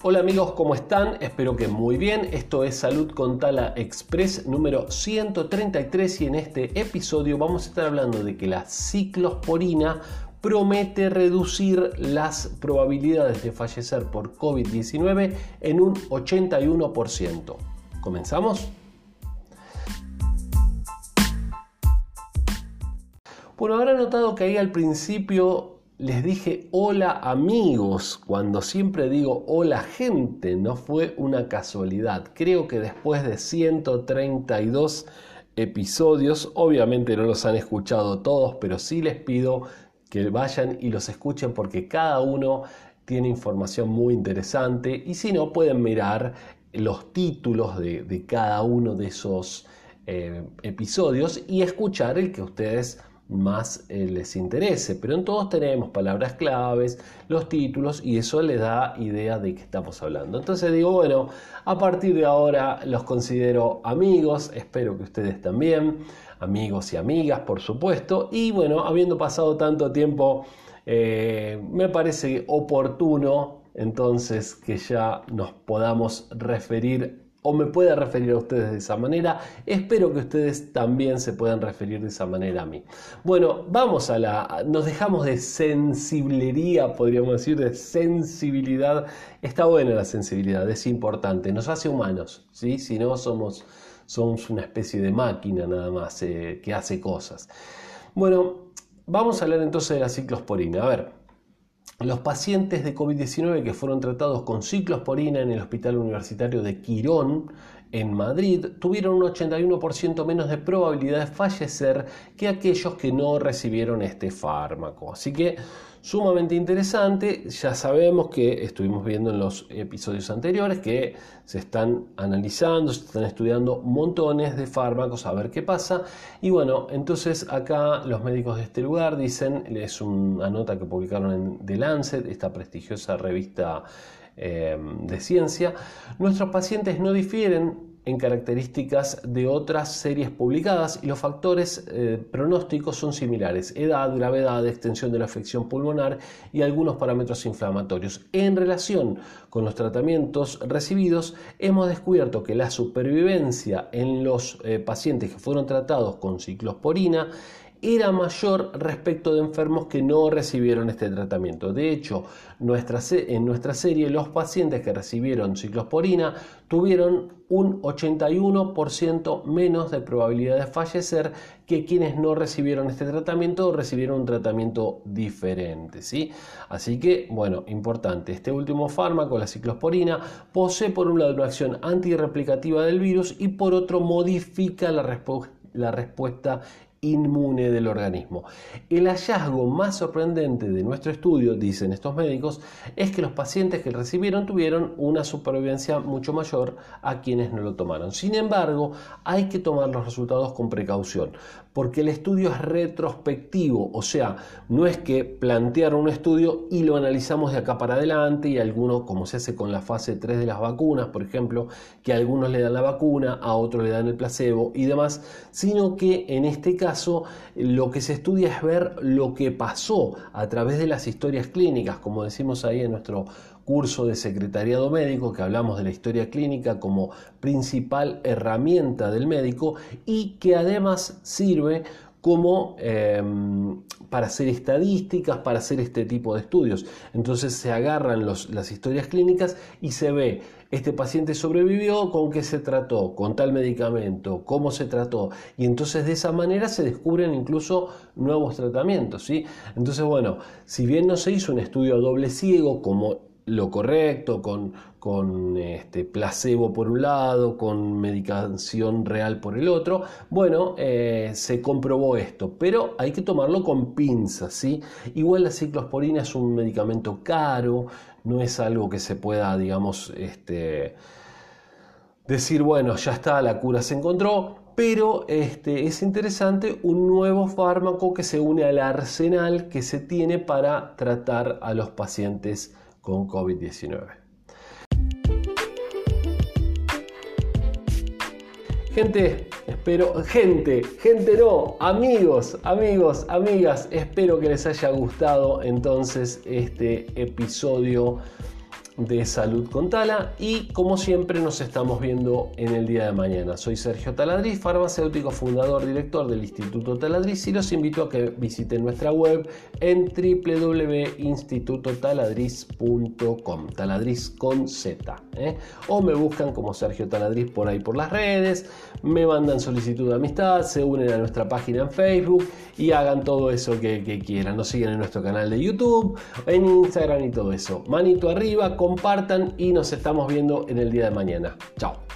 Hola amigos, ¿cómo están? Espero que muy bien. Esto es Salud con Tala Express número 133 y en este episodio vamos a estar hablando de que la ciclosporina promete reducir las probabilidades de fallecer por COVID-19 en un 81%. ¿Comenzamos? Bueno, habrá notado que ahí al principio les dije hola amigos, cuando siempre digo hola gente, no fue una casualidad. Creo que después de 132 episodios, obviamente no los han escuchado todos, pero sí les pido que vayan y los escuchen porque cada uno tiene información muy interesante y si no pueden mirar los títulos de, cada uno de esos eh, episodios y escuchar el que ustedes más eh, les interese. Pero en todos tenemos palabras claves, los títulos y eso les da idea de qué estamos hablando. Entonces digo, bueno, a partir de ahora los considero amigos, espero que ustedes también, amigos y amigas, por supuesto. Y bueno, habiendo pasado tanto tiempo, eh, me parece oportuno entonces que ya nos podamos referir o me pueda referir a ustedes de esa manera. Espero que ustedes también se puedan referir de esa manera a mí. Bueno, vamos a la... Nos dejamos de sensiblería, podríamos decir, de sensibilidad. Está buena la sensibilidad, es importante, nos hace humanos, ¿sí? Si no, somos, somos una especie de máquina nada más eh, que hace cosas. Bueno, vamos a hablar entonces de la ciclosporina. A ver, los pacientes de COVID-19 que fueron tratados con ciclosporina en el Hospital Universitario de Quirón, en Madrid, tuvieron un 81% menos de probabilidad de fallecer que aquellos que no recibieron este fármaco. Así que sumamente interesante. Ya sabemos que estuvimos viendo en los episodios anteriores que se están analizando, se están estudiando montones de fármacos a ver qué pasa. Y bueno, entonces acá los médicos de este lugar dicen, es una nota que publicaron en The Lancet, esta prestigiosa revista eh, de ciencia, nuestros pacientes no difieren en características de otras series publicadas y los factores eh, pronósticos son similares, edad, gravedad, extensión de la afección pulmonar y algunos parámetros inflamatorios. En relación con los tratamientos recibidos, hemos descubierto que la supervivencia en los eh, pacientes que fueron tratados con ciclosporina era mayor respecto de enfermos que no recibieron este tratamiento. De hecho, en nuestra serie los pacientes que recibieron ciclosporina tuvieron un 81% menos de probabilidad de fallecer que quienes no recibieron este tratamiento o recibieron un tratamiento diferente. ¿sí? Así que, bueno, importante, este último fármaco, la ciclosporina, posee por un lado una acción antirreplicativa del virus y por otro modifica la, la respuesta inmune del organismo. El hallazgo más sorprendente de nuestro estudio, dicen estos médicos, es que los pacientes que recibieron tuvieron una supervivencia mucho mayor a quienes no lo tomaron. Sin embargo, hay que tomar los resultados con precaución, porque el estudio es retrospectivo, o sea, no es que plantearon un estudio y lo analizamos de acá para adelante y algunos, como se hace con la fase 3 de las vacunas, por ejemplo, que a algunos le dan la vacuna, a otros le dan el placebo y demás, sino que en este caso lo que se estudia es ver lo que pasó a través de las historias clínicas, como decimos ahí en nuestro curso de secretariado médico, que hablamos de la historia clínica como principal herramienta del médico y que además sirve como em, para hacer estadísticas, para hacer este tipo de estudios. Entonces se agarran las historias clínicas y se ve, este paciente sobrevivió, con qué se trató, con tal medicamento, cómo se trató. Y entonces de esa manera se descubren incluso nuevos tratamientos. ¿sí? Entonces, bueno, si bien no se hizo un estudio a doble ciego como lo correcto, con, con este, placebo por un lado, con medicación real por el otro. Bueno, eh, se comprobó esto, pero hay que tomarlo con pinzas, ¿sí? Igual la ciclosporina es un medicamento caro, no es algo que se pueda, digamos, este, decir, bueno, ya está, la cura se encontró, pero este, es interesante un nuevo fármaco que se une al arsenal que se tiene para tratar a los pacientes con COVID-19. Gente, espero, gente, gente no, amigos, amigos, amigas, espero que les haya gustado entonces este episodio de Salud con Tala y como siempre nos estamos viendo en el día de mañana. Soy Sergio Taladriz, farmacéutico, fundador, director del Instituto Taladriz y los invito a que visiten nuestra web en www.institutotaladriz.com, taladriz con Z. ¿eh? O me buscan como Sergio Taladriz por ahí por las redes, me mandan solicitud de amistad, se unen a nuestra página en Facebook y hagan todo eso que, que quieran. Nos siguen en nuestro canal de YouTube, en Instagram y todo eso. Manito arriba, compartan y nos estamos viendo en el día de mañana. Chao.